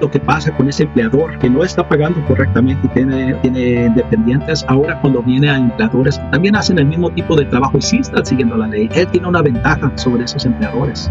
lo que pasa con ese empleador que no está pagando correctamente y tiene, tiene dependientes, ahora cuando viene a empleadores también hacen el mismo tipo de trabajo y sí están siguiendo la ley, él tiene una ventaja sobre esos empleadores.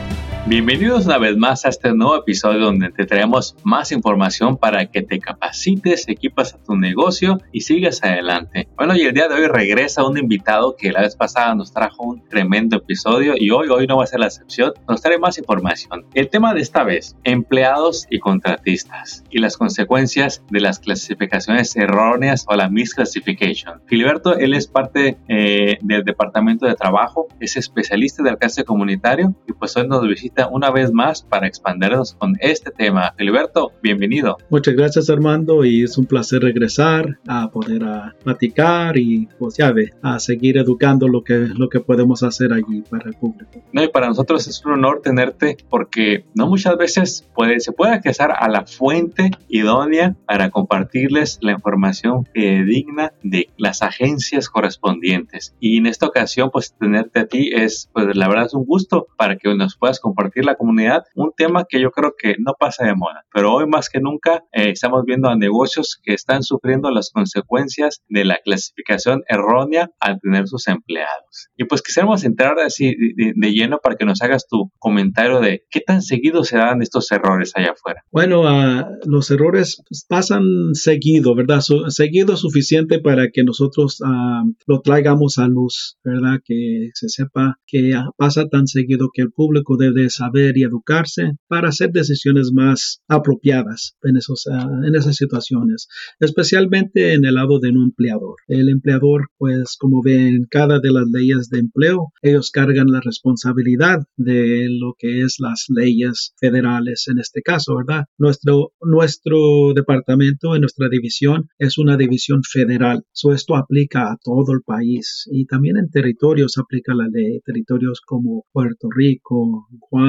Bienvenidos una vez más a este nuevo episodio donde te traemos más información para que te capacites, equipas a tu negocio y sigas adelante. Bueno, y el día de hoy regresa un invitado que la vez pasada nos trajo un tremendo episodio y hoy, hoy no va a ser la excepción, nos trae más información. El tema de esta vez, empleados y contratistas y las consecuencias de las clasificaciones erróneas o la misclassification. Filiberto, él es parte eh, del departamento de trabajo, es especialista del alcance comunitario y pues hoy nos visita una vez más para expandirnos con este tema. Filiberto, bienvenido. Muchas gracias Armando y es un placer regresar a poder a platicar y pues ya ve, a seguir educando lo que, lo que podemos hacer allí para el público. No, y para nosotros es un honor tenerte porque no muchas veces puede, se puede accesar a la fuente idónea para compartirles la información digna de las agencias correspondientes. Y en esta ocasión, pues tenerte a ti es, pues la verdad es un gusto para que nos puedas compartir compartir la comunidad, un tema que yo creo que no pasa de moda, pero hoy más que nunca eh, estamos viendo a negocios que están sufriendo las consecuencias de la clasificación errónea al tener sus empleados. Y pues quisiéramos entrar así de, lleno para que nos hagas tu comentario de qué tan seguido se dan estos errores allá afuera. Bueno, uh, los errores pasan seguido, ¿verdad? seguido suficiente para que nosotros uh, lo traigamos a luz, ¿verdad? Que se sepa que pasa tan seguido que el público debe saber y educarse para hacer decisiones más apropiadas ah, en esas situaciones, especialmente en el lado de un empleador. El empleador, pues como ven, cada de las leyes de empleo, ellos cargan la responsabilidad de lo que es las leyes federales en este caso, ¿verdad? Nuestro, nuestro departamento, en nuestra división, es una división federal. So, esto aplica a todo el país y también en territorios aplica la ley, territorios como Puerto Rico, Guam,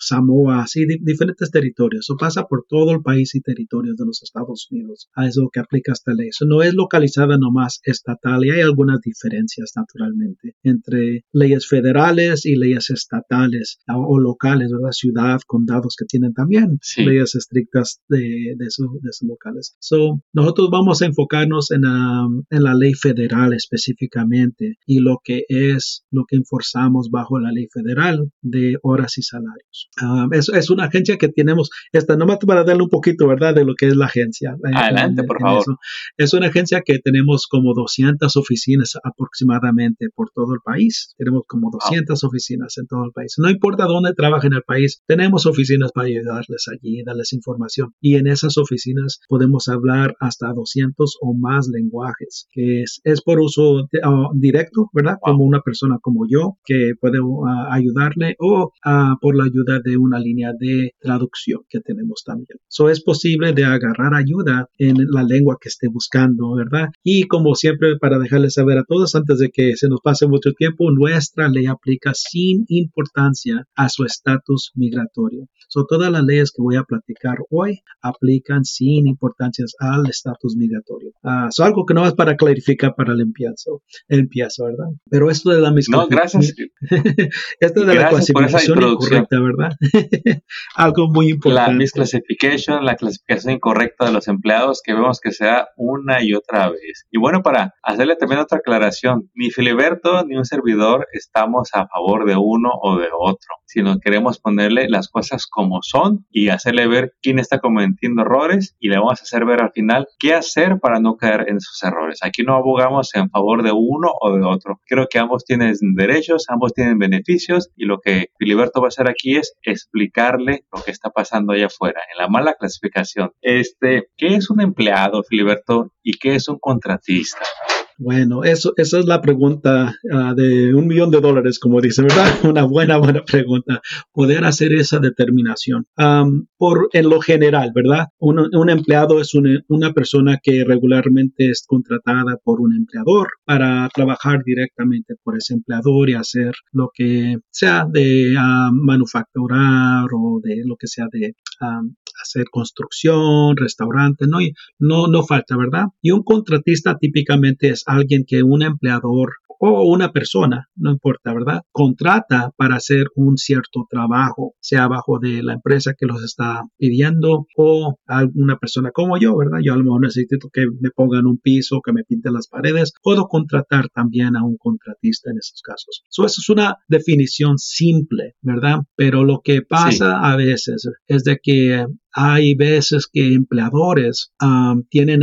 Samoa, así diferentes territorios. Eso pasa por todo el país y territorios de los Estados Unidos. A eso que aplica esta ley. Eso no es localizada nomás estatal y hay algunas diferencias naturalmente entre leyes federales y leyes estatales o, locales, ¿verdad? Ciudad, condados que tienen también leyes estrictas de, de, sus locales. So, nosotros vamos a enfocarnos en, en la ley federal específicamente y lo que es lo que enforzamos bajo la ley federal de horas y salarios. Ah, es, una agencia que tenemos, esta nomás para darle un poquito, ¿verdad?, de lo que es la agencia. Adelante, por favor. Es una agencia que tenemos como 200 oficinas aproximadamente por todo el país. Tenemos como 200 oficinas en todo el país. No importa dónde trabajen en el país, tenemos oficinas para ayudarles allí, darles información. Y en esas oficinas podemos hablar hasta 200 o más lenguajes, que es, es por uso ah, directo, ¿verdad? Como una persona como yo, que puede ah, ayudarle o ah, por la ayuda de una línea de traducción que tenemos también. So es posible de agarrar ayuda en la lengua que esté buscando, ¿verdad? Y como siempre, para dejarles saber a todos antes de que se nos pase mucho tiempo, nuestra ley aplica sin importancia a su estatus migratorio. So todas las leyes que voy a platicar hoy aplican sin importancia al estatus migratorio. Uh, algo que no es para clarificar para el empiezo, el empiezo ¿verdad? Pero esto de la misma. No, gracias. esto de la por esa introducción. ¿verdad? Algo muy importante. La misclassification, la clasificación incorrecta de los empleados que vemos que se da una y otra vez. Y bueno, para hacerle también otra aclaración, ni Filiberto ni un servidor estamos a favor de uno o de otro, sino queremos ponerle las cosas como son y hacerle ver quién está cometiendo errores y le vamos a hacer ver al final qué hacer para no caer en esos errores. Aquí no abogamos en favor de uno o de otro. Creo que ambos tienen derechos, ambos tienen beneficios y lo que Filiberto va a hacer aquí es explicarle lo que está pasando allá afuera, en la mala clasificación. Este, ¿qué es un empleado, Filiberto, y qué es un contratista? Bueno, eso, esa es la pregunta ah, de un millón de dólares, como dice, ¿verdad? Una buena, buena pregunta. Poder hacer esa determinación. por, en lo general, ¿verdad? Un, empleado es una, persona que regularmente es contratada por un empleador para trabajar directamente por ese empleador y hacer lo que sea de uh, manufacturar o de lo que sea de hacer construcción, restaurante, no, no, no falta, ¿verdad? Y un contratista típicamente es alguien que un empleador o una persona, no importa, ¿verdad? Contrata para hacer un cierto trabajo, sea bajo de la empresa que los está pidiendo o alguna persona como yo, ¿verdad? Yo a lo mejor necesito que me pongan un piso, que me pinten las paredes. Puedo contratar también a un contratista en esos casos. eso es una definición simple, ¿verdad? Pero lo que pasa a veces es de que hay veces que empleadores tienen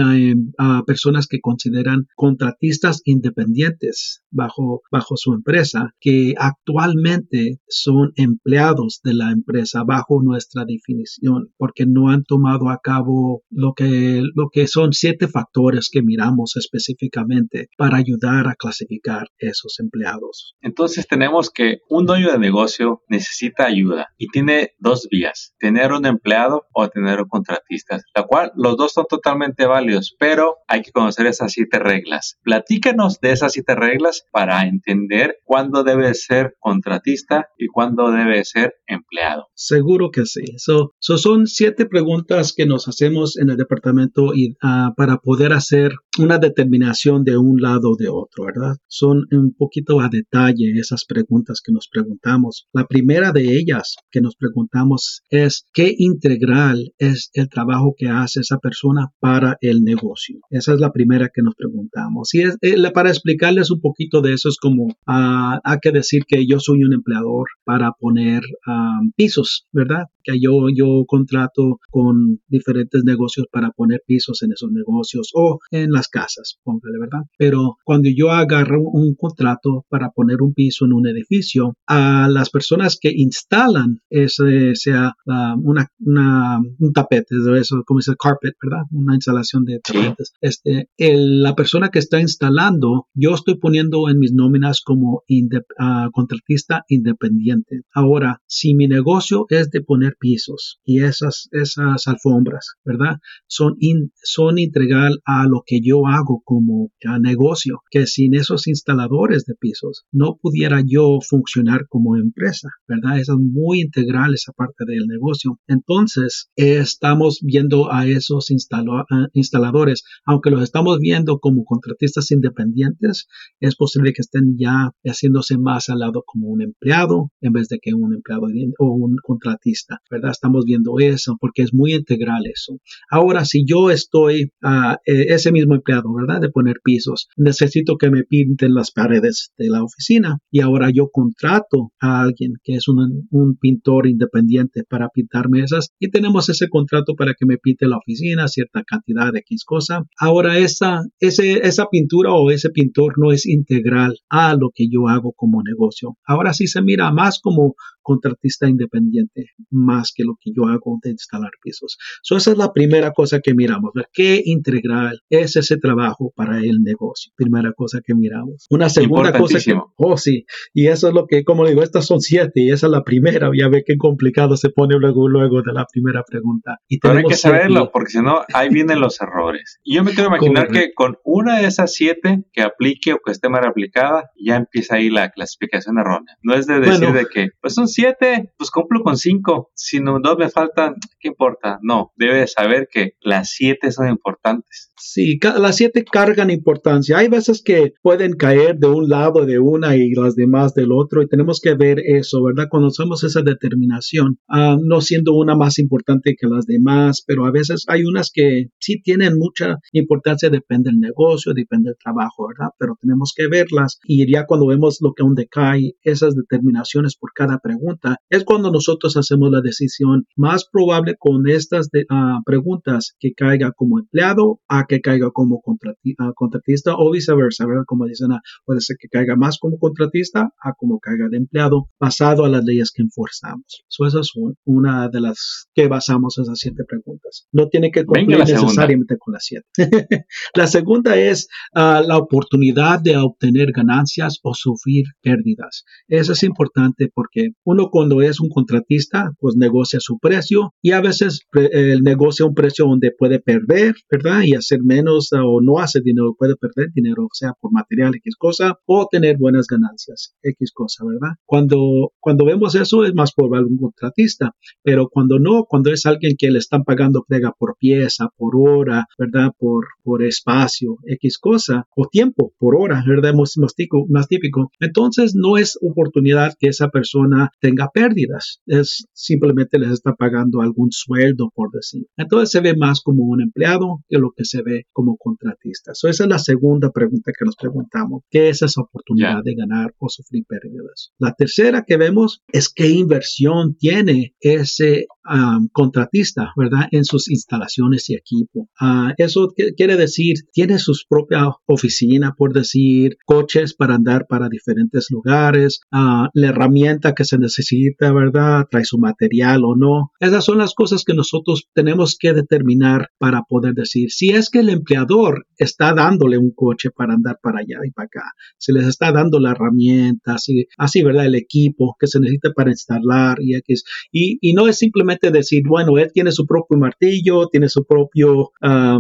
a, personas que consideran contratistas independientes bajo, bajo su empresa, que actualmente son empleados de la empresa bajo nuestra definición, porque no han tomado a cabo lo que, lo que son siete factores que miramos específicamente para ayudar a clasificar esos empleados. Entonces tenemos que un dueño de negocio necesita ayuda y tiene dos vías, tener un empleado o tener contratistas, la cual los dos son totalmente válidos, pero hay que conocer esas siete reglas. Platícanos de esas siete reglas para entender cuándo debe ser contratista y cuándo debe ser empleado. Seguro que sí. So, son siete preguntas que nos hacemos en el departamento y, ah, para poder hacer una determinación de un lado o de otro, ¿verdad? Son un poquito a detalle esas preguntas que nos preguntamos. La primera de ellas que nos preguntamos es qué es el trabajo que hace esa persona para el negocio. Esa es la primera que nos preguntamos. Y es, eh, para explicarles un poquito de eso es como ah, hay que decir que yo soy un empleador para poner ah, pisos, ¿verdad? que yo, yo contrato con diferentes negocios para poner pisos en esos negocios o en las casas, póngale, ¿verdad? Pero cuando yo agarro un contrato para poner un piso en un edificio, a las personas que instalan ese, sea ah, una, una, un tapete, eso, como dice carpet, ¿verdad? Una instalación de tapetes. Este, la persona que está instalando, yo estoy poniendo en mis nóminas como ah, contratista independiente. Ahora, si mi negocio es de poner pisos y esas, esas alfombras, ¿verdad? Son, son integral a lo que yo hago como negocio, que sin esos instaladores de pisos no pudiera yo funcionar como empresa, ¿verdad? Eso es muy integral esa parte del negocio. Entonces, estamos viendo a esos instaladores, aunque los estamos viendo como contratistas independientes, es posible que estén ya haciéndose más al lado como un empleado en vez de que un empleado o un contratista. ¿verdad? Estamos viendo eso porque es muy integral eso. Ahora, si yo estoy a eh, ese mismo empleado, ¿verdad? De poner pisos, necesito que me pinten las paredes de la oficina y ahora yo contrato a alguien que es un, un pintor independiente para pintarme esas y tenemos ese contrato para que me pinte la oficina, cierta cantidad de X cosa. Ahora, esa, ese, esa pintura o ese pintor no es integral a lo que yo hago como negocio. Ahora sí se mira más como contratista independiente más que lo que yo hago de instalar pisos. esa es la primera cosa que miramos, ver qué integral es ese trabajo para el negocio. Primera cosa que miramos. Una segunda cosa que, oh sí, y eso es lo que, como digo, estas son siete y esa es la primera. Ya ve qué complicado se pone luego, luego de la primera pregunta. Y Pero hay que saberlo, porque si no, ahí vienen los errores. Y yo me quiero imaginar que con una de esas siete que aplique o que esté mal aplicada, ya empieza ahí la clasificación errónea. No es de decir de que, pues son siete, pues cumplo con cinco. Si no, dos me faltan, ¿qué importa? No, debe saber que las siete son importantes. Sí, las siete cargan importancia. Hay veces que pueden caer de un lado de una y las demás del otro y tenemos que ver eso, ¿verdad? Cuando hacemos esa determinación, ah, no siendo una más importante que las demás, pero a veces hay unas que sí tienen mucha importancia, depende del negocio, depende del trabajo, ¿verdad? Pero tenemos que verlas y ya cuando vemos lo que aún decae, esas determinaciones por cada pregunta pregunta, es cuando nosotros hacemos la decisión más probable con estas ah, preguntas que caiga como empleado a que caiga como ah, contratista o viceversa, ¿verdad? Como dicen, ah, puede ser que caiga más como contratista a como caiga de empleado basado a las leyes que enforzamos. So, esa es una de las que basamos esas siete preguntas. No tiene que cumplir necesariamente con las siete. la segunda es la oportunidad de obtener ganancias o sufrir pérdidas. Eso es importante porque uno cuando es un contratista, pues negocia su precio y a veces el negocia un precio donde puede perder, ¿verdad? Y hacer menos o no hace dinero, puede perder dinero, sea por material X cosa o tener buenas ganancias X cosa, ¿verdad? Cuando, cuando vemos eso es más por algún contratista, pero cuando no, cuando es alguien que le están pagando pega por pieza, por hora, ¿verdad? Por, por espacio, X cosa, o tiempo, por hora, ¿verdad? Más, más, más típico. Entonces no es oportunidad que esa persona tenga pérdidas, es simplemente les está pagando algún sueldo, por decir. Entonces se ve más como un empleado que lo que se ve como contratista. esa es la segunda pregunta que nos preguntamos. ¿Qué es esa oportunidad de ganar o sufrir pérdidas? La tercera que vemos es qué inversión tiene ese contratista, ¿verdad? En sus instalaciones y equipo. Ah, eso quiere decir, tiene su propia oficina, por decir, coches para andar para diferentes lugares, uh, la herramienta que se necesita, ¿verdad? Trae su material o no. Esas son las cosas que nosotros tenemos que determinar para poder decir si es que el empleador está dándole un coche para andar para allá y para acá, se les está dando la herramienta, así, así ¿verdad? El equipo que se necesita para instalar y X. Y, y no es simplemente decir, bueno, él tiene su propio martillo, tiene su propio ah,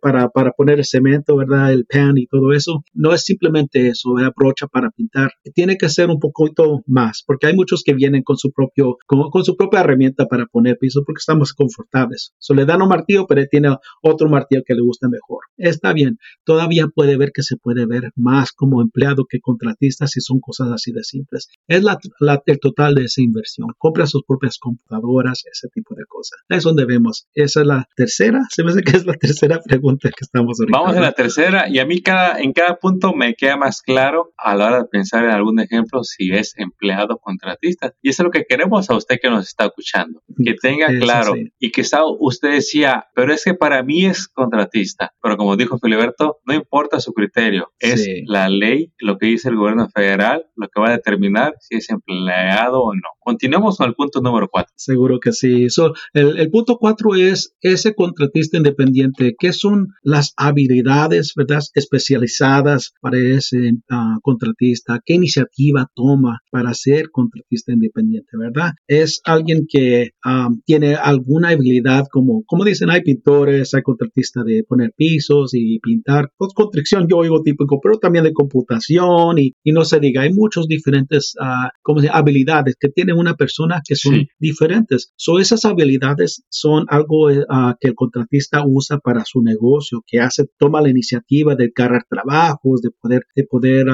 para, para poner el cemento, ¿verdad? El pan y todo eso. No es simplemente eso, brocha para pintar. Tiene que ser un poquito más, porque hay muchos que vienen con su propio, con, con su propia herramienta para poner piso porque estamos confortables. So, le dan un martillo, pero tiene otro martillo que le gusta mejor. Está bien, todavía puede ver que se puede ver más como empleado que contratista si son cosas así de simples. Es la, el total de esa inversión. Compra sus propias computadoras, ese tipo de cosas. Es donde vemos. Esa es la tercera. Se me hace que es la tercera pregunta que estamos ahorita. Vamos a la tercera y a mí cada, en cada punto me queda más claro a la hora de pensar en algún ejemplo si es empleado o contratista. Y eso es lo que queremos a usted que nos está escuchando. Que tenga claro y que usted decía, pero es que para mí es contratista. Pero como dijo Filiberto, no importa su criterio. Es la ley, lo que dice el gobierno federal, lo que va a determinar si es empleado o no. Continuemos con el punto número cuatro. Seguro que sí. el, punto cuatro es ese contratista independiente. ¿Qué son las habilidades, verdad, especializadas para ese ah, contratista? ¿Qué iniciativa toma para ser contratista independiente, verdad? Es alguien que ah, tiene alguna habilidad como, como dicen, hay pintores, hay contratistas de poner pisos y pintar. Pues, construcción yo oigo típico, pero también de computación y, no se diga, hay muchos diferentes, uh, ¿cómo se habilidades que tienen una persona que son diferentes. So, esas habilidades son algo ah, que el contratista usa para su negocio, que hace, toma la iniciativa de cargar trabajos, de poder, de poder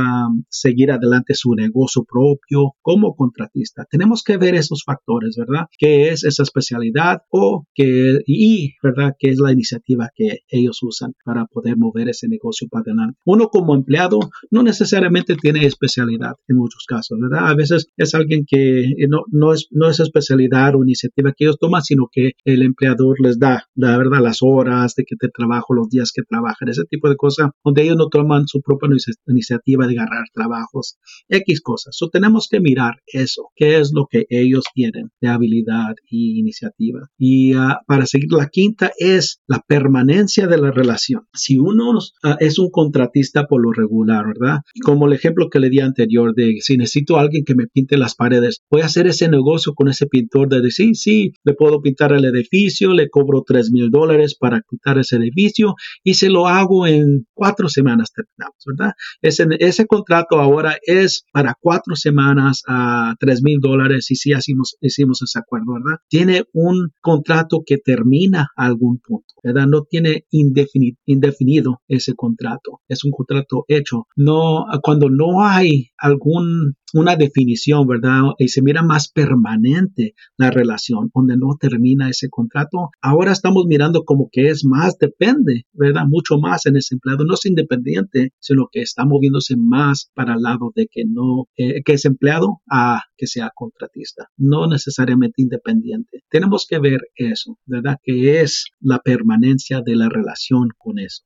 seguir adelante su negocio propio como contratista. Tenemos que ver esos factores, ¿verdad? ¿Qué es esa especialidad o qué, y, ¿verdad? ¿Qué es la iniciativa que ellos usan para poder mover ese negocio para adelante? Uno como empleado no necesariamente tiene especialidad en muchos casos, ¿verdad? A veces es alguien que no, no, es, no es especialidad o iniciativa que ellos toman, sino que el empleador les da, la verdad, las horas de que te trabajo, los días que trabajan, ese tipo de cosas, donde ellos no toman su propia iniciativa de agarrar trabajos, X cosas. So, tenemos que mirar eso, qué es lo que ellos tienen de habilidad y iniciativa. Y ah, para seguir, la quinta es la permanencia de la relación. Si uno ah, es un contratista por lo regular, ¿verdad? Como el ejemplo que le di anterior de si necesito a que me pinte las paredes, voy a hacer ese negocio con ese pintor de decir, sí, le puedo pintar el edificio, le cobro tres mil dólares para pintar ese edificio y se lo hago en cuatro semanas terminamos, ¿verdad? Ese, contrato ahora es para cuatro semanas a tres mil dólares y si hicimos, hicimos ese acuerdo, ¿verdad? Tiene un contrato que termina algún punto, ¿verdad? No tiene indefinido, indefinido ese contrato, es un contrato hecho. No, cuando no hay algún una definición, ¿verdad? Y se mira más permanente la relación, donde no termina ese contrato. Ahora estamos mirando como que es más depende, ¿verdad? Mucho más en ese empleado. No es independiente, sino que está moviéndose más para el lado de que no, eh, que es empleado a que sea contratista. No necesariamente independiente. Tenemos que ver eso, ¿verdad? Que es la permanencia de la relación con eso.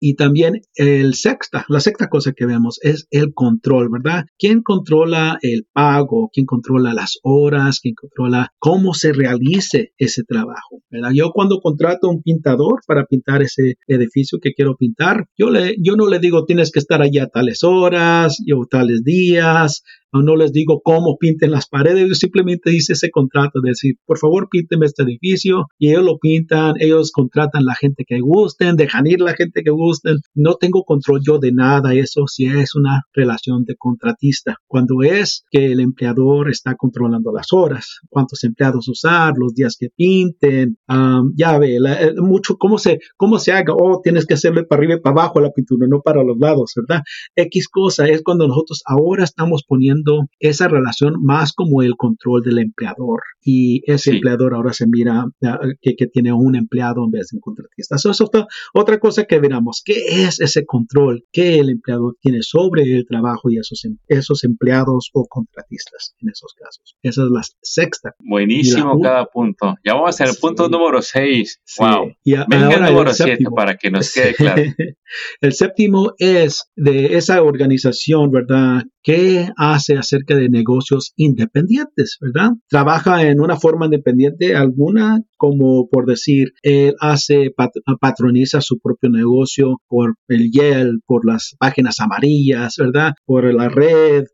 y también el sexta, la sexta cosa que vemos es el control, ¿verdad? ¿Quién controla el pago? ¿Quién controla las horas? ¿Quién controla cómo se realice ese trabajo? Yo cuando contrato a un pintador para pintar ese edificio que quiero pintar, yo, le, yo no le digo tienes que estar allá a tales horas, o tales días, no les digo cómo pinten las paredes, yo simplemente hice ese contrato de decir, por favor, pínteme este edificio y ellos lo pintan, ellos contratan la gente que gusten, dejan ir la gente que gusten, no tengo control yo de nada, eso sí es una relación de contratista. Cuando es que el empleador está controlando las horas, cuántos empleados usar, los días que pinten, ya ve, eh, mucho cómo se, cómo se haga, oh, tienes que hacerle para arriba y para abajo la pintura, no para los lados, ¿verdad? X cosa es cuando nosotros ahora estamos poniendo esa relación más como el control del empleador y ese empleador ahora se mira ah, que, tiene un empleado en vez de un contratista. Eso es otra, cosa que veramos. ¿Qué es ese control que el empleador tiene sobre el trabajo y esos, em, esos empleados o contratistas en esos casos? Esa es la sexta. Buenísimo cada punto. Ya vamos al punto número 6. Wow. Y Venga el número 7 para que nos quede claro. el séptimo es de esa organización, ¿verdad? ¿Qué hace acerca de negocios independientes, verdad? Trabaja en una forma independiente alguna, como por decir, él hace, patroniza su propio negocio por el Yelp, por las páginas amarillas, ¿verdad? Por la red.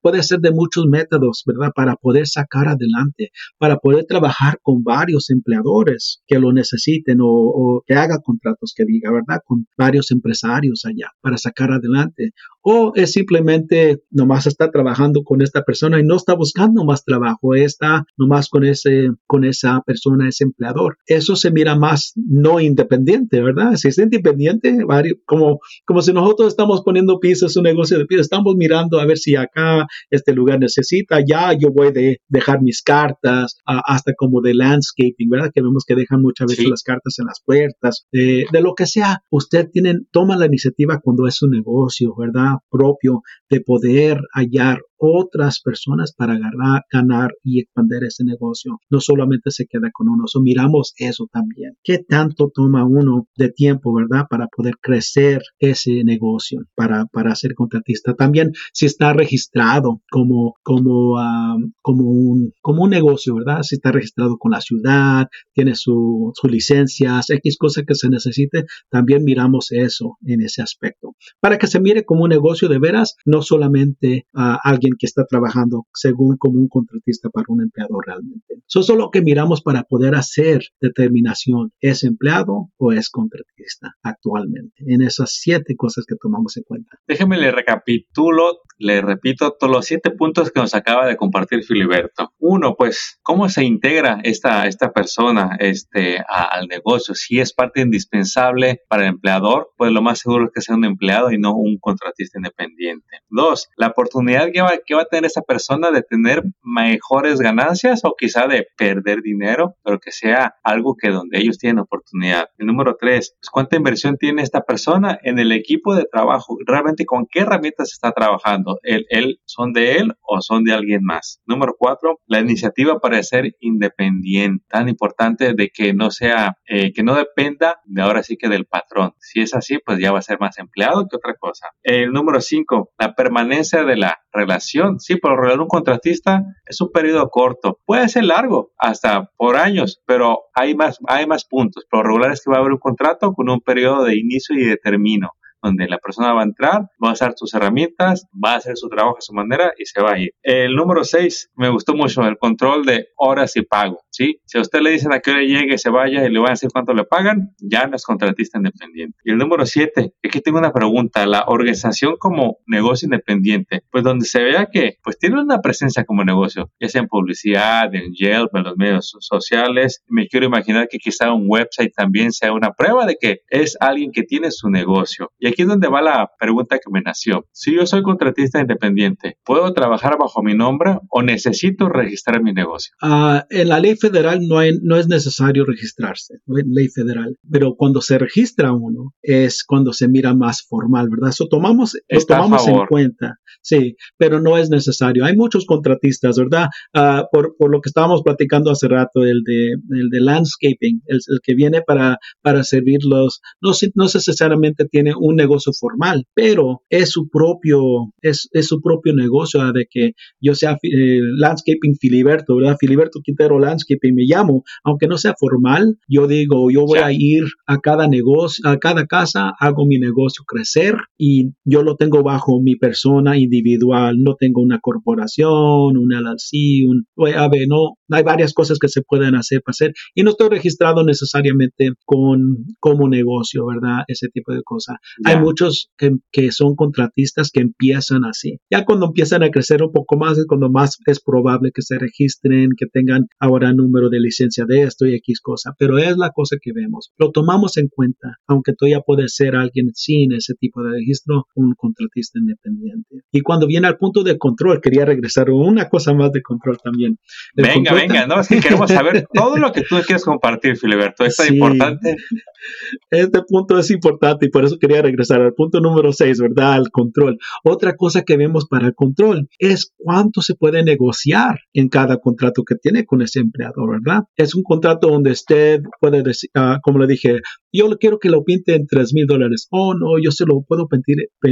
puede ser de muchos métodos, ¿verdad? Para poder sacar adelante, para poder trabajar con varios empleadores que lo necesiten o, o que haga contratos que diga, ¿verdad? Con varios empresarios allá para sacar adelante. O es simplemente nomás está trabajando con esta persona y no está buscando más trabajo, está nomás con ese, con esa persona, ese empleador. Eso se mira más no independiente, ¿verdad? Si es independiente, como, como si nosotros estamos poniendo pisos, un negocio de pisos, estamos mirando a ver si acá este lugar necesita, ya yo voy de dejar mis cartas, hasta como de landscaping, ¿verdad? Que vemos que dejan muchas veces las cartas en las puertas, de, de lo que sea. Usted tiene, toma la iniciativa cuando es un negocio, ¿verdad? Propio, de poder hallar otras personas para ganar, ganar y expandir ese negocio. No solamente se queda con uno, so, miramos eso también. ¿Qué tanto toma uno de tiempo, verdad, para poder crecer ese negocio, para, para ser contratista? También si está registrado como, como, como, un, como un negocio, ¿verdad? Si está registrado con la ciudad, tiene sus su licencias, X cosa que se necesite, también miramos eso en ese aspecto. Para que se mire como un negocio de veras, no solamente a alguien que está trabajando según como un contratista para un empleado realmente. Eso es lo que miramos para poder hacer determinación, ¿es empleado o es contratista actualmente? En esas siete cosas que tomamos en cuenta. Déjeme le recapitulo, le repito todos los siete puntos que nos acaba de compartir Filiberto. Uno, pues, ¿cómo se integra esta, esta persona este, al negocio? Si es parte indispensable para el empleador, pues lo más seguro es que sea un empleado y no un contratista independiente. Dos, la oportunidad que va, que va a tener esa persona de tener mejores ganancias o quizá de perder dinero, pero que sea algo que donde ellos tienen oportunidad. El número tres, pues cuánta inversión tiene esta persona en el equipo de trabajo, realmente con qué herramientas está trabajando, ¿El, él son de él o son de alguien más. Número cuatro, la iniciativa para ser independiente, tan importante de que no sea, eh, que no dependa de ahora sí que del patrón. Si es así, pues ya va a ser más empleado que otra cosa. El número cinco, la permanencia de la relación. Sí, por lo un contratista es un periodo corto. Puede ser largo, hasta por años, pero hay más, hay más puntos. Por regular es que va a haber un contrato con un periodo de inicio y de término donde la persona va a entrar, va a usar sus herramientas, va a hacer su trabajo a su manera y se va a ir. El número 6 me gustó mucho, el control de horas y pago. ¿sí? Si a usted le dicen a qué hora llegue, se vaya y le van a decir cuánto le pagan, ya no es contratista independiente. Y el número 7, aquí tengo una pregunta, la organización como negocio independiente, pues donde se vea que pues tiene una presencia como negocio, ya sea en publicidad, en Yelp, en los medios sociales, me quiero imaginar que quizá un website también sea una prueba de que es alguien que tiene su negocio. Y aquí es donde va la pregunta que me nació. Si yo soy contratista independiente, ¿puedo trabajar bajo mi nombre o necesito registrar mi negocio? Ah, en la ley federal no, hay, no es necesario registrarse, ley federal, pero cuando se registra uno es cuando se mira más formal, ¿verdad? Eso tomamos, lo tomamos en cuenta, sí, pero no es necesario. Hay muchos contratistas, ¿verdad? Ah, por, por, lo que estábamos platicando hace rato, el de, el de landscaping, el, el que viene para, para servir los, no, no necesariamente tiene un negocio formal, pero es su propio, es, es su propio negocio, ¿verdad? de que yo sea eh, landscaping Filiberto, ¿verdad? Filiberto Quintero Landscaping me llamo, aunque no sea formal, yo digo, yo voy a ir a cada negocio, a cada casa, hago mi negocio crecer y yo lo tengo bajo mi persona individual, no tengo una corporación, una LLC, un, a ver, no, hay varias cosas que se pueden hacer para hacer y no estoy registrado necesariamente con como negocio, ¿verdad? Ese tipo de cosas. Hay muchos que, que, son contratistas que empiezan así. Ya cuando empiezan a crecer un poco más es cuando más es probable que se registren, que tengan ahora número de licencia de esto y X cosa. Pero es la cosa que vemos. Lo tomamos en cuenta, aunque todavía puede ser alguien sin ese tipo de registro, un contratista independiente. Y cuando viene al punto de control, quería regresar una cosa más de control también. venga, venga, no, es que queremos saber todo lo que tú quieres compartir, Filiberto. Es importante. Este punto es importante y por eso quería regresar al punto número 6, ¿verdad? Al control. Otra cosa que vemos para el control es cuánto se puede negociar en cada contrato que tiene con ese empleado, ¿verdad? Es un contrato donde usted puede decir, ah, como le dije, yo quiero que lo pinte en 3 mil dólares. Oh, no, yo se lo puedo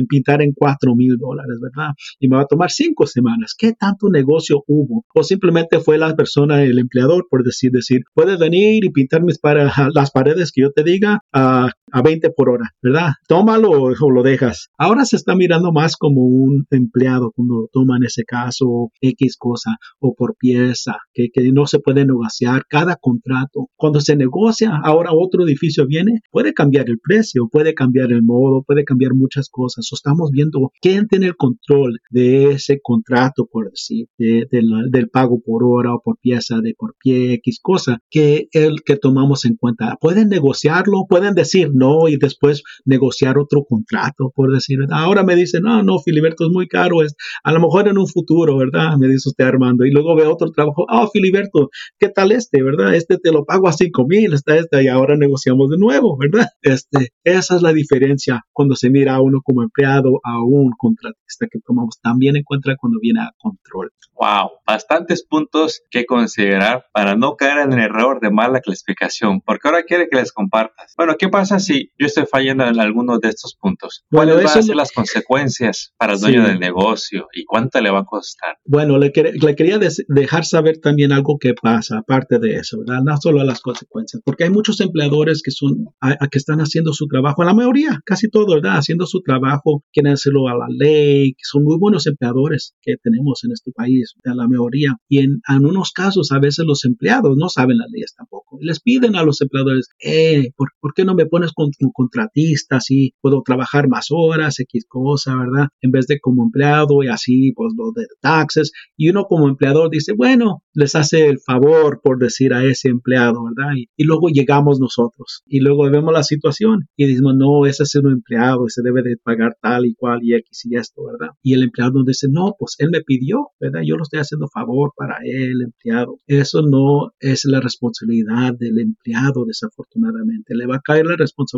pintar en 4 mil dólares, ¿verdad? Y me va a tomar 5 semanas. ¿Qué tanto negocio hubo? O simplemente fue la persona, el empleador, por decir, decir, puedes venir y pintar mis las paredes que yo te diga a, a 20 por hora, ¿verdad? Tómalo o, lo dejas. Ahora se está mirando más como un empleado cuando toma en ese caso X cosa o por pieza, que, que no se puede negociar cada contrato. Cuando se negocia, ahora otro edificio viene puede cambiar el precio, puede cambiar el modo, puede cambiar muchas cosas. estamos viendo quién tiene el control de ese contrato, por decir, del pago por hora o por pieza de por pie, X cosa, que el que tomamos en cuenta. Pueden negociarlo, pueden decir no y después negociar otro contrato, por decir, ahora me dicen, no, no, Filiberto es muy caro, es a lo mejor en un futuro, ¿verdad? Me dice usted Armando, y luego ve otro trabajo, oh, Filiberto, ¿qué tal este, verdad? Este te lo pago a cinco mil, está este, y ahora negociamos de nuevo. ¿verdad? Este, esa es la diferencia cuando se mira a uno como empleado a un contratista que tomamos también en cuenta cuando viene a control. Wow, bastantes puntos que considerar para no caer en el error de mala clasificación, porque ahora quiere que les compartas. Bueno, ¿qué pasa si yo estoy fallando en alguno de estos puntos? ¿Cuáles van a ser las consecuencias para el dueño del negocio y cuánto le va a costar? Bueno, le, le quería dejar saber también algo que pasa, aparte de eso, ¿verdad? No solo las consecuencias, porque hay muchos empleadores que son a, que están haciendo su trabajo, la mayoría, casi todo, ¿verdad? Haciendo su trabajo, quieren hacerlo a la ley, que son muy buenos empleadores que tenemos en este país, la mayoría. Y en, en, unos casos, a veces los empleados no saben las leyes tampoco. Les piden a los empleadores, eh, ¿por, ¿por qué no me pones con un contratista si puedo trabajar más horas, X cosa, ¿verdad? En vez de como empleado y así, pues lo de taxes. Y uno como empleador dice, bueno, les hace el favor por decir a ese empleado, ¿verdad? Y, y luego llegamos nosotros. Y luego vemos la situación y decimos, no, ese es un empleado, ese debe de pagar tal y cual y X y esto, ¿verdad? Y el empleado dice, no, pues él me pidió, ¿verdad? Yo lo estoy haciendo favor para el empleado. Eso no es la responsabilidad del empleado, desafortunadamente. Le va a caer la responsabilidad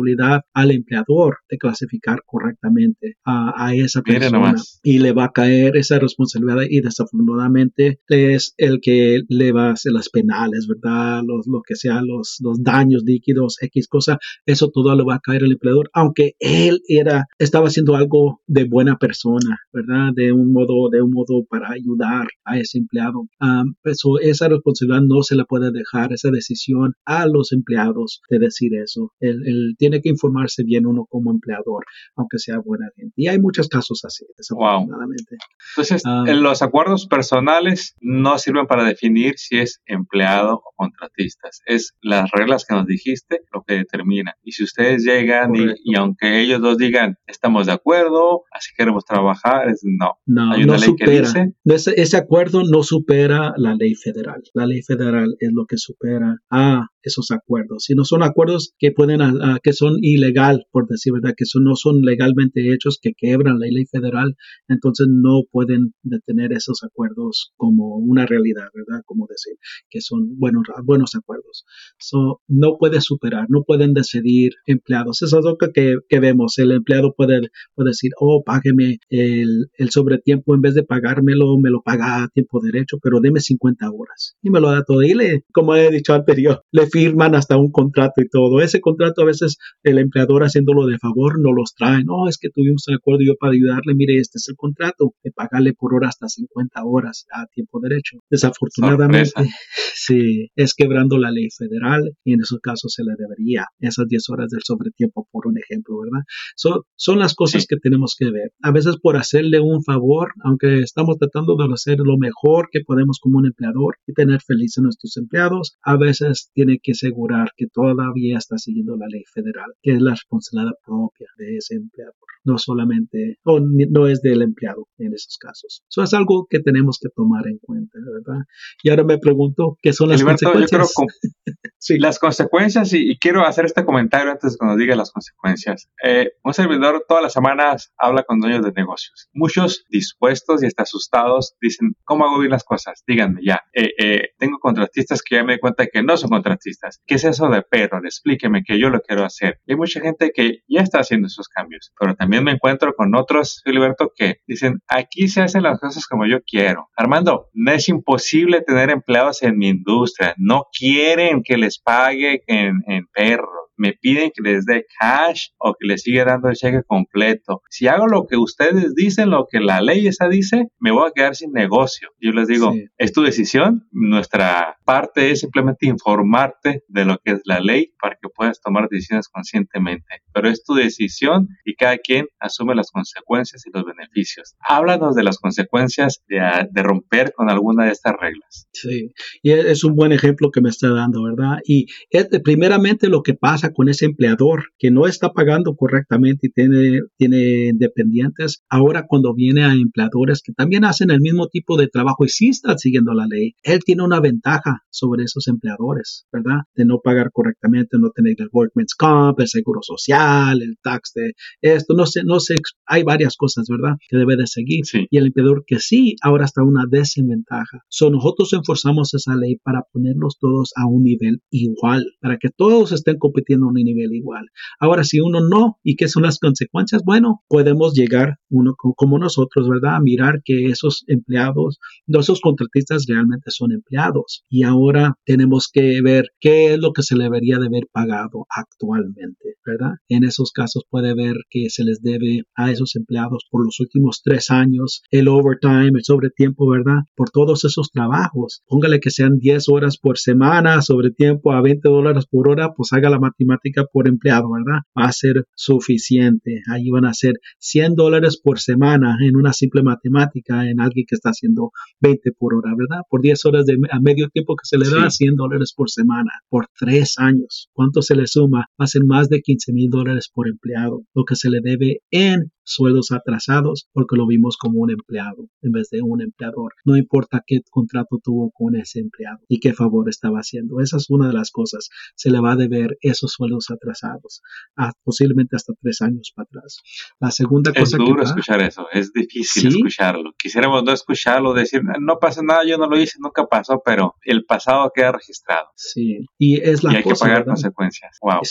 al empleador de clasificar correctamente a, a esa persona. Y le va a caer esa responsabilidad y desafortunadamente es el que le va a hacer las penales, ¿verdad? Los, lo que sea, los, los daños líquidos, X cosa, eso todo le va a caer al empleador, aunque él era, estaba haciendo algo de buena persona, ¿verdad? De un modo, de un modo para ayudar a ese empleado. eso, esa responsabilidad no se le puede dejar, esa decisión a los empleados de decir eso. Él, tiene que informarse bien uno como empleador, aunque sea buena gente. Y hay muchos casos así, desafortunadamente. Entonces, los acuerdos personales no sirven para definir si es empleado o contratistas. Es las reglas que nos dijiste lo que determina. Y si ustedes llegan y, aunque ellos dos digan, estamos de acuerdo, así queremos trabajar, es no. No, Hay una ley que dice. Ese, ese, acuerdo no supera la ley federal. La ley federal es lo que supera a esos acuerdos. Si no son acuerdos que pueden, que son ilegal, por decir verdad, que son, no son legalmente hechos, que quebran la ley federal, entonces no pueden detener esos acuerdos como una realidad, ¿verdad? Como decir, que son buenos, buenos acuerdos. So, no puede superar, no pueden decidir empleados. Eso es lo que, que vemos. El empleado puede, puede decir, oh, págueme el, el sobretiempo en vez de pagármelo, me lo paga a tiempo derecho, pero deme 50 horas y me lo da todo. Y le, como he dicho anterior, le firman hasta un contrato y todo. Ese contrato a veces el empleador haciéndolo de favor no los trae. No, es que tuvimos un acuerdo yo para ayudarle, mire, este es el contrato, de pagarle por hora hasta 50 horas a tiempo derecho. Desafortunadamente, sí, es quebrando la ley federal y en esos casos se le debería esas 10 horas del sobretiempo, por un ejemplo, ¿verdad? son las cosas que tenemos que ver. A veces por hacerle un favor, aunque estamos tratando de hacer lo mejor que podemos como un empleador y tener felices a nuestros empleados, a veces tiene que asegurar que todavía está siguiendo la ley federal, que es la responsabilidad propia de ese empleador, no solamente, o no es del empleado en esos casos. Eso es algo que tenemos que tomar en cuenta, ¿verdad? Y ahora me pregunto, ¿qué son las consecuencias? sí. Las consecuencias, y, quiero hacer este comentario antes de que nos diga las consecuencias. Eh, un servidor todas las semanas habla con dueños de negocios. Muchos dispuestos y hasta asustados dicen, ¿cómo hago bien las cosas? Díganme ya. Eh, eh, tengo contratistas que ya me di cuenta que no son contratistas. ¿Qué es eso de perro? Explíqueme que yo lo quiero hacer. hay mucha gente que ya está haciendo esos cambios, pero también me encuentro con otros, Filiberto, que dicen, aquí se hacen las cosas como yo quiero. Armando, no es imposible tener empleados en mi industria. No quieren que les pague en perro me piden que les dé cash o que les siga dando el cheque completo. Si hago lo que ustedes dicen, lo que la ley esa dice, me voy a quedar sin negocio. Yo les digo, es tu decisión. Nuestra parte es simplemente informarte de lo que es la ley para que puedas tomar decisiones conscientemente. Pero es tu decisión y cada quien asume las consecuencias y los beneficios. Háblanos de las consecuencias de, de romper con alguna de estas reglas. Sí, y es un buen ejemplo que me está dando, ¿verdad? Y es, primeramente lo que pasa con ese empleador que no está pagando correctamente y tiene, tiene dependientes. Ahora cuando viene a empleadores que también hacen el mismo tipo de trabajo y sí están siguiendo la ley, él tiene una ventaja sobre esos empleadores, ¿verdad? De no pagar correctamente, no tener el workman's comp, el seguro social, el tax de esto, no sé, no sé, hay varias cosas, ¿verdad? Que debe de seguir. Y el empleador que sí, ahora está una desventaja. So, nosotros enforzamos esa ley para ponerlos todos a un nivel igual, para que todos estén compitiendo a un nivel igual. Ahora, si uno no, ¿y qué son las consecuencias? Bueno, podemos llegar, uno como nosotros, ¿verdad? A mirar que esos empleados, esos contratistas realmente son empleados. Y ahora tenemos que ver qué es lo que se le debería de haber pagado actualmente, ¿verdad? En esos casos puede ver que se les debe a esos empleados por los últimos tres años el overtime, el sobretiempo, ¿verdad? Por todos esos trabajos. Póngale que sean 10 horas por semana, sobre tiempo a 20 dólares por hora, pues haga la matemática por empleado, ¿verdad? Va a ser suficiente. Ahí van a ser 100 dólares por semana en una simple matemática en alguien que está haciendo 20 por hora, ¿verdad? Por 10 horas de a medio tiempo que se le da 100 dólares por semana por tres años. ¿Cuánto se le suma? Va a ser más de 15 mil dólares por empleado, lo que se le debe en sueldos atrasados porque lo vimos como un empleado en vez de un empleador. No importa qué contrato tuvo con ese empleado y qué favor estaba haciendo. Esa es una de las cosas. Se le va a deber esos sueldos atrasados, posiblemente hasta tres años para atrás. La segunda cosa es duro escuchar eso, es difícil escucharlo. Quisiéramos no escucharlo, decir, no pasa nada, yo no lo hice, nunca pasó, pero el pasado queda registrado. Sí, y es la y hay que pagar consecuencias. Wow.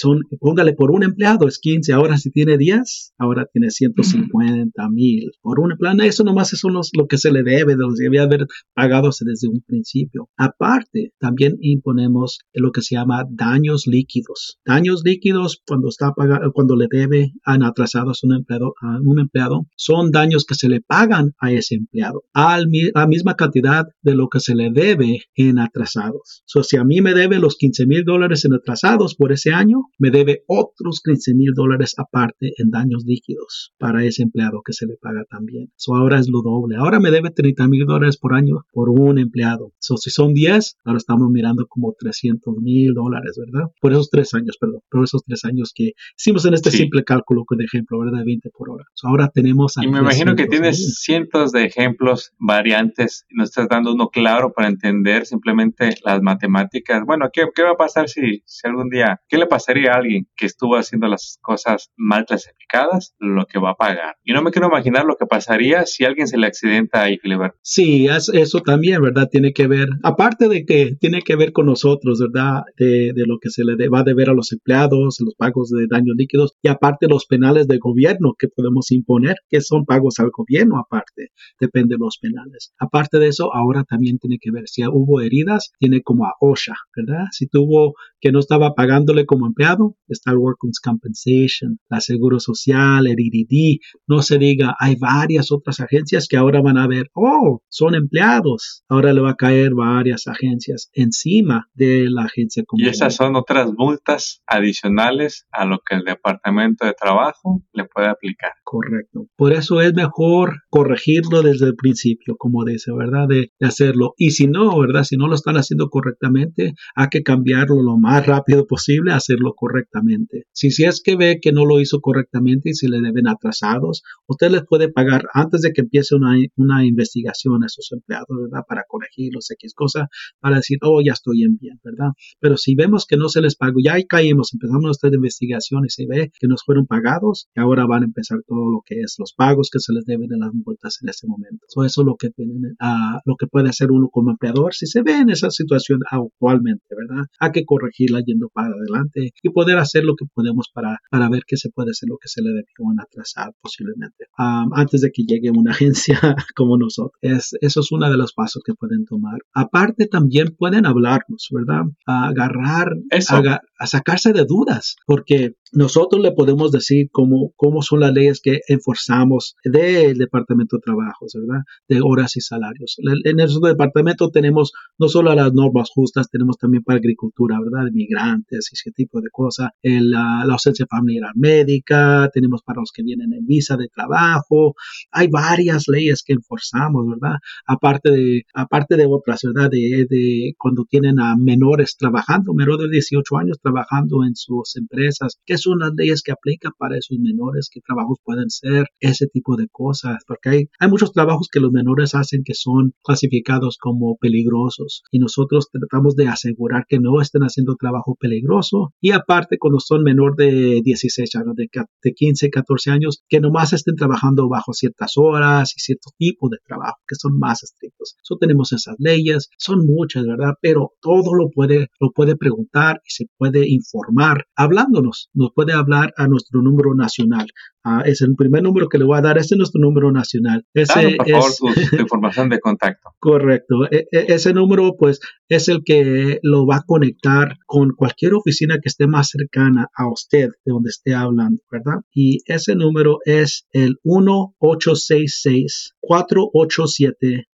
póngale por un empleado, es 15, ahora si tiene 10, ahora tiene 150 mil. Por un plan, eso nomás es lo que se le debe, de lo que debía haber pagado desde un principio. Aparte, también imponemos lo que se llama daños líquidos. Daños líquidos cuando está pagado, cuando le debe a atrasados un empleado, a un empleado, son daños que se le pagan a ese empleado, a la misma cantidad de lo que se le debe en atrasados. So, si a mí me debe los 15 mil dólares en atrasados por ese año, me debe otros 15 mil dólares aparte en daños líquidos para para ese empleado que se le paga también. So ahora es lo doble. Ahora me debe 30 mil dólares por año por un empleado. So si son 10, ahora estamos mirando como 300 mil dólares, ¿verdad? Por esos tres años, perdón, por esos tres años que hicimos en este simple cálculo de ejemplo, ¿verdad? 20 por hora. So ahora tenemos... y me imagino que tienes cientos de ejemplos, variantes, y nos estás dando uno claro para entender simplemente las matemáticas. Bueno, ¿qué, qué va a pasar si, si algún día, qué le pasaría a alguien que estuvo haciendo las cosas mal clasificadas? Lo que va a pagar. Y no me quiero imaginar lo que pasaría si alguien se le accidenta ahí, Filiberto. Sí, eso también, ¿verdad? Tiene que ver, aparte de que tiene que ver con nosotros, ¿verdad? De, de lo que se le va a deber a los empleados, los pagos de daños líquidos y aparte los penales de gobierno que podemos imponer, que son pagos al gobierno aparte, depende de los penales. Aparte de eso, ahora también tiene que ver si hubo heridas, tiene como a OSHA, ¿verdad? Si tuvo que no estaba pagándole como empleado, está el Workers' Compensation, la Seguro Social, el IDD, no se diga, hay varias otras agencias que ahora van a ver, oh, son empleados, ahora le va a caer varias agencias encima de la agencia Y esas son otras multas adicionales a lo que el Departamento de Trabajo le puede aplicar. Correcto. Por eso es mejor corregirlo desde el principio, como dice, ¿verdad? De, de hacerlo. Y si no, ¿verdad? Si no lo están haciendo correctamente, hay que cambiarlo lo más rápido posible hacerlo correctamente. Si, si es que ve que no lo hizo correctamente y si le deben atrasados, usted les puede pagar antes de que empiece una, una investigación a esos empleados, ¿verdad? Para corregirlos, X cosa, para decir, oh, ya estoy en bien, ¿verdad? Pero si vemos que no se les pagó, ya ahí caímos, empezamos nuestra investigación y se ve que nos fueron pagados y ahora van a empezar todo lo que es los pagos que se les deben de las multas en ese momento. eso es lo que tienen, uh, lo que puede hacer uno como empleador si se ve en esa situación actualmente, ¿verdad? Hay que corregir yendo para adelante y poder hacer lo que podemos para, para ver qué se puede hacer, lo que se le debió atrasar posiblemente antes de que llegue una agencia como nosotros. Es, eso es uno de los pasos que pueden tomar. Aparte también pueden hablarnos, ¿verdad? A agarrar, a, a, sacarse de dudas, porque nosotros le podemos decir cómo, cómo son las leyes que enforzamos del Departamento de Trabajos, ¿verdad? De horas y salarios. En nuestro departamento tenemos no solo las normas justas, tenemos también para agricultura, ¿verdad? Migrantes y ese tipo de cosas. la, la, ausencia familiar médica, tenemos para los que vienen visa de trabajo. Hay varias leyes que enforzamos, ¿verdad? Aparte de, aparte de otras, ¿verdad? De, de cuando tienen a menores trabajando, menores de 18 años trabajando en sus empresas, que son las leyes que aplican para esos menores, qué trabajos pueden ser, ese tipo de cosas, porque hay, hay muchos trabajos que los menores hacen que son clasificados como peligrosos y nosotros tratamos de asegurar que no estén haciendo trabajo peligroso y aparte cuando son menor de 16 años, de, de 15, 14 años, que nomás estén trabajando bajo ciertas horas y cierto tipo de trabajo que son más estrictos. Eso tenemos esas leyes, son muchas, ¿verdad? Pero todo lo puede, lo puede preguntar y se puede informar hablándonos. Nos puede hablar a nuestro número nacional. Ah, es el primer número que le voy a dar, ese es nuestro número nacional. Ese por favor, tu, información de contacto. Correcto. E, e, ese número, pues, es el que lo va a conectar con cualquier oficina que esté más cercana a usted, de donde esté hablando, ¿verdad? Y ese número es el 1866 487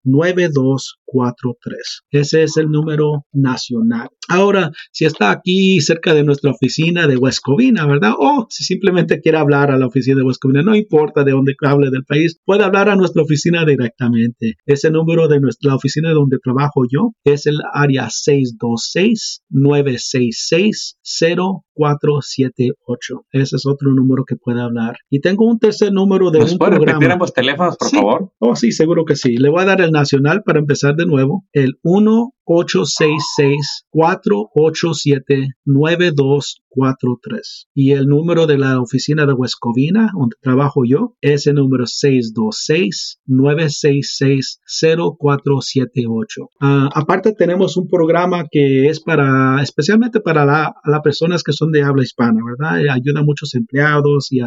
9243. Ese es el número nacional. Ahora, si está aquí cerca de nuestra oficina de West Covina, ¿verdad? O si simplemente quiere hablar a la oficina de West Covina, no importa de dónde hable del país, puede hablar a nuestra oficina directamente. Ese número de nuestra oficina donde trabajo yo es el área 626 966 0478. Ese es otro número que puede hablar. Y tengo un tercer número de ¿Nos un puede programa. repetir ambos teléfonos, por favor? Oh, sí, seguro que sí. Le voy a dar el nacional para empezar de nuevo. El 1 866-487-9243. Y el número de la oficina de Huescovina, donde trabajo yo, es el número 626-966-0478. Ah, aparte tenemos un programa que es para, especialmente para las personas que son de habla hispana, ¿verdad? Eh, ayuda a muchos empleados y a,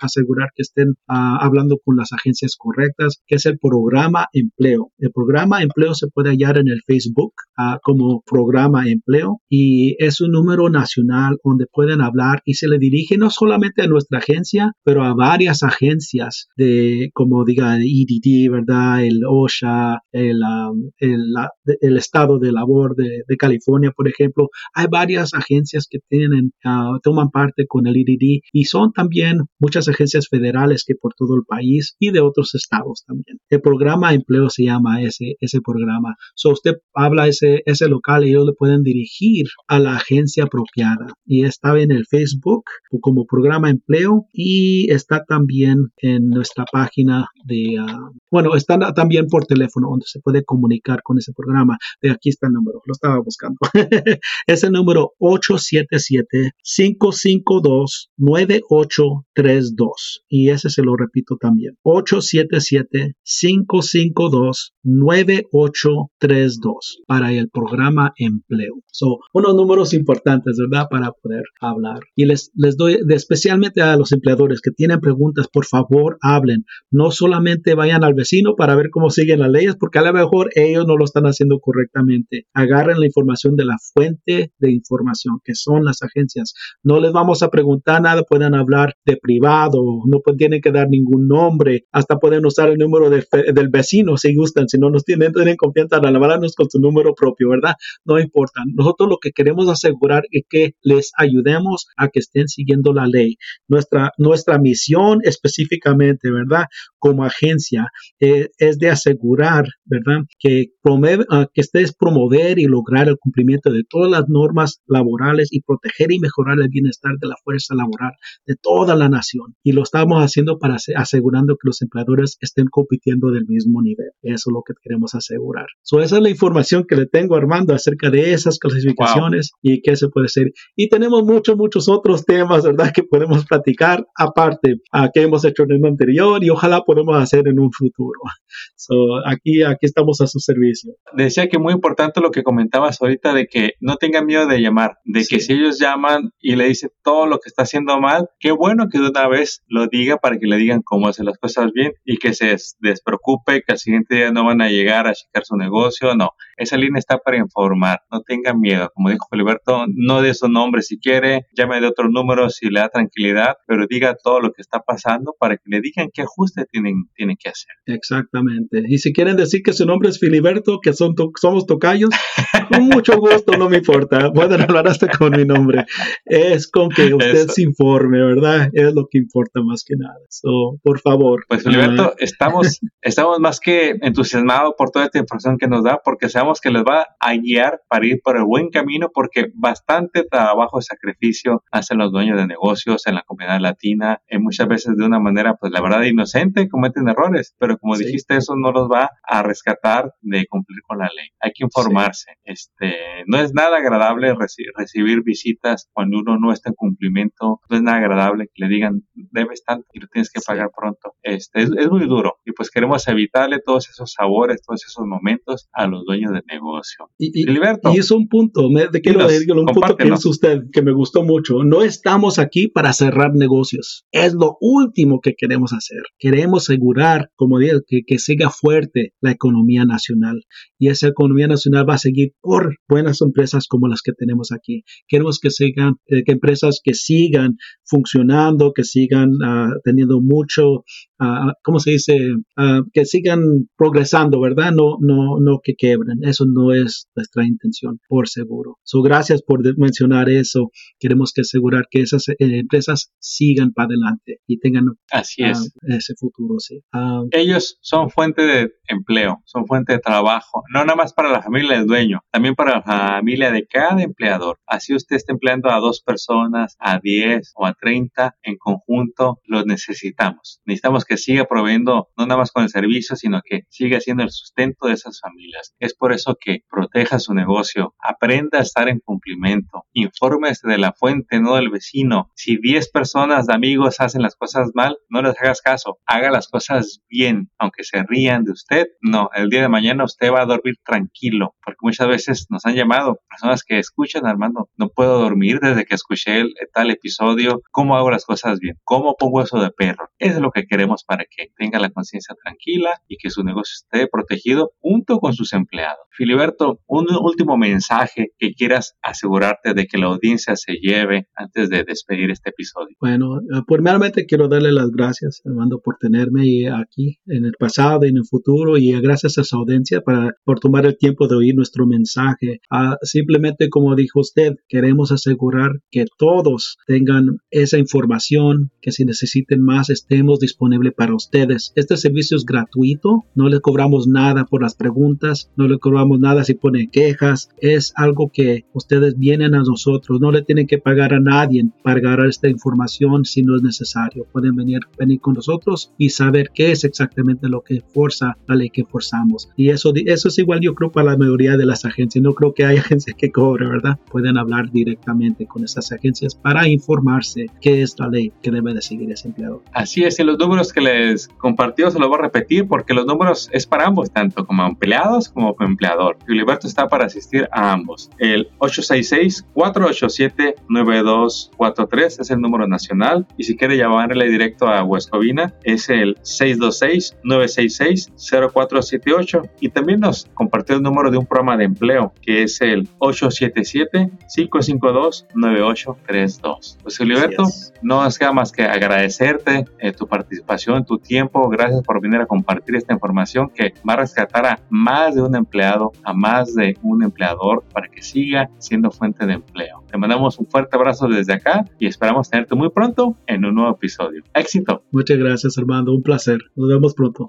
asegurar que estén ah, hablando con las agencias correctas, que es el programa empleo. El programa empleo se puede hallar en el Facebook ah, como programa empleo y es un número nacional donde pueden hablar y se le dirige no solamente a nuestra agencia, pero a varias agencias de, como diga, el EDD, ¿verdad? El OSHA, el, um, el, estado de labor de, de, California, por ejemplo. Hay varias agencias que tienen, uh, toman parte con el EDD y son también muchas agencias federales que por todo el país y de otros estados también. El programa empleo se llama ese, ese programa. So usted habla ese, ese local ellos le pueden dirigir a la agencia apropiada. Y está en el Facebook como programa empleo y está también en nuestra página de, uh, bueno, está también por teléfono donde se puede comunicar con ese programa. De aquí está el número, lo estaba buscando. es el número 877-552-9832. Y ese se lo repito también. 877-552-9832 para el programa empleo. Son unos números importantes, ¿verdad? Para poder hablar. Y les, les doy especialmente a los empleadores que tienen preguntas, por favor, hablen. No solamente vayan al vecino para ver cómo siguen las leyes, porque a lo mejor ellos no lo están haciendo correctamente. Agarren la información de la fuente de información, que son las agencias. No les vamos a preguntar nada, pueden hablar de privado, no tienen que dar ningún nombre, hasta pueden usar el número del vecino si gustan, si no nos tienen, tienen confianza, alabarnos con su número propio, ¿verdad? No importa. Nosotros lo que queremos asegurar es que les ayudemos a que estén siguiendo la ley. Nuestra, nuestra misión específicamente, ¿verdad? Como agencia eh, es de asegurar, ¿verdad? Que, promueve, uh, que estés promover y lograr el cumplimiento de todas las normas laborales y proteger y mejorar el bienestar de la fuerza laboral de toda la nación. Y lo estamos haciendo para asegurando que los empleadores estén compitiendo del mismo nivel. Eso es lo que queremos asegurar. So, esa es la información que le tengo Armando acerca de esas clasificaciones y qué se puede hacer. Y tenemos muchos, muchos otros temas, ¿verdad? Que podemos platicar aparte a que hemos hecho en el anterior y ojalá podamos hacer en un futuro. So, aquí, aquí estamos a su servicio. Decía que muy importante lo que comentabas ahorita de que no tengan miedo de llamar, de que si ellos llaman y le dicen todo lo que está haciendo mal, qué bueno que de una vez lo diga para que le digan cómo hacer las cosas bien y que se despreocupe que al siguiente día no van a llegar a checar su negocio, no. Esa línea está para informar, no tengan miedo. Como dijo Filiberto, no de su nombre si quiere, llame de otro número si le da tranquilidad, pero diga todo lo que está pasando para que le digan qué ajuste tienen, tienen que hacer. Exactamente. Y si quieren decir que su nombre es Filiberto, que son somos tocayos, mucho gusto, no me importa. Pueden hablar hasta con mi nombre. Es con que usted se informe, ¿verdad? Es lo que importa más que nada. So, por favor. Pues Filiberto, estamos, estamos más que entusiasmados por toda esta información que nos da, porque sabemos que les va a guiar para ir por el buen camino, porque bastante trabajo y sacrificio hacen los dueños de negocios en la comunidad latina, y muchas veces de una manera, pues la verdad, inocente, cometen errores, pero como dijiste, eso no los va a rescatar de cumplir con la ley. Hay que informarse. Este, no es nada agradable recibir visitas cuando uno no está en cumplimiento, no es nada agradable que le digan, debes tanto y lo tienes que pagar pronto. Este, es, muy duro y pues queremos evitarle todos esos sabores, todos esos momentos a los dueños del negocio. Y, y, y es un punto, me, de quiero decir, un punto que es usted, que me gustó mucho. No estamos aquí para cerrar negocios. Es lo último que queremos hacer. Queremos asegurar, como digo, que, que siga fuerte la economía nacional. Y esa economía nacional va a seguir por buenas empresas como las que tenemos aquí. Queremos que sigan, eh, que empresas que sigan funcionando, que sigan uh, teniendo mucho uh, ¿cómo se dice? Uh, que sigan progresando, ¿verdad? No, no, no que quebren. Eso no es nuestra intención, por seguro. So, gracias por mencionar eso. Queremos que asegurar que esas eh, empresas sigan para adelante y tengan Así es. ese futuro, sí. Ellos son fuente de empleo, son fuente de trabajo, no nada más para la familia del dueño, también para la familia de cada empleador. Así usted está empleando a dos personas, a 10 o a 30 en conjunto, los necesitamos. Necesitamos que siga proveyendo no nada más con el servicio, sino que siga siendo el sustento de esas familias. Es por eso que proteja su negocio, aprenda a estar en cumplimiento, infórmese de la fuente, no del vecino. Si 10 personas de amigos hacen las cosas mal, no les hagas caso, haga las cosas bien, aunque se rían de usted. No, el día de mañana usted va a dormir tranquilo, porque muchas veces nos han llamado personas que escuchan, Armando, no puedo dormir desde que escuché el, tal episodio, cómo hago las cosas bien, pongo eso de perro. Es lo que queremos para que tenga la conciencia tranquila y que su negocio esté protegido junto con sus empleados. Filiberto, un último mensaje que quieras asegurarte de que la audiencia se lleve antes de despedir este episodio. Bueno, eh, primeramente quiero darle las gracias, Armando, por tenerme aquí en el pasado y en el futuro y gracias a su audiencia para, por tomar el tiempo de oír nuestro mensaje. Ah, simplemente, como dijo usted, queremos asegurar que todos tengan esa información, si necesiten más estemos disponibles para ustedes. Este servicio es gratuito, no le cobramos nada por las preguntas, no le cobramos nada si pone quejas, es algo que ustedes vienen a nosotros, no le tienen que pagar a nadie para agarrar esta información si no es necesario. Pueden venir, venir con nosotros y saber qué es exactamente lo que forza la ley que forzamos. Y eso, eso es igual yo creo para la mayoría de las agencias. No creo que haya agencias que cobren, ¿verdad? Pueden hablar directamente con esas agencias para informarse qué es la ley que debe de seguir ese empleado. Así es, y los números que les compartió se los voy a repetir porque los números es para ambos, tanto como empleados como empleador. Filiberto está para asistir a ambos. El 866-487-9243 es el número nacional y si quiere llamarle directo a Huescovina es el 626-966-0478 y también nos compartió el número de un programa de empleo que es el 877-552-9832. Pues Filiberto, no nos queda más que agradecerte eh, tu participación, tu tiempo. Gracias por venir a compartir esta información que va a rescatar a más de un empleado, a más de un empleador para que siga siendo fuente de empleo. Te mandamos un fuerte abrazo desde acá y esperamos tenerte muy pronto en un nuevo episodio. Éxito. Muchas gracias, Armando. Un placer. Nos vemos pronto.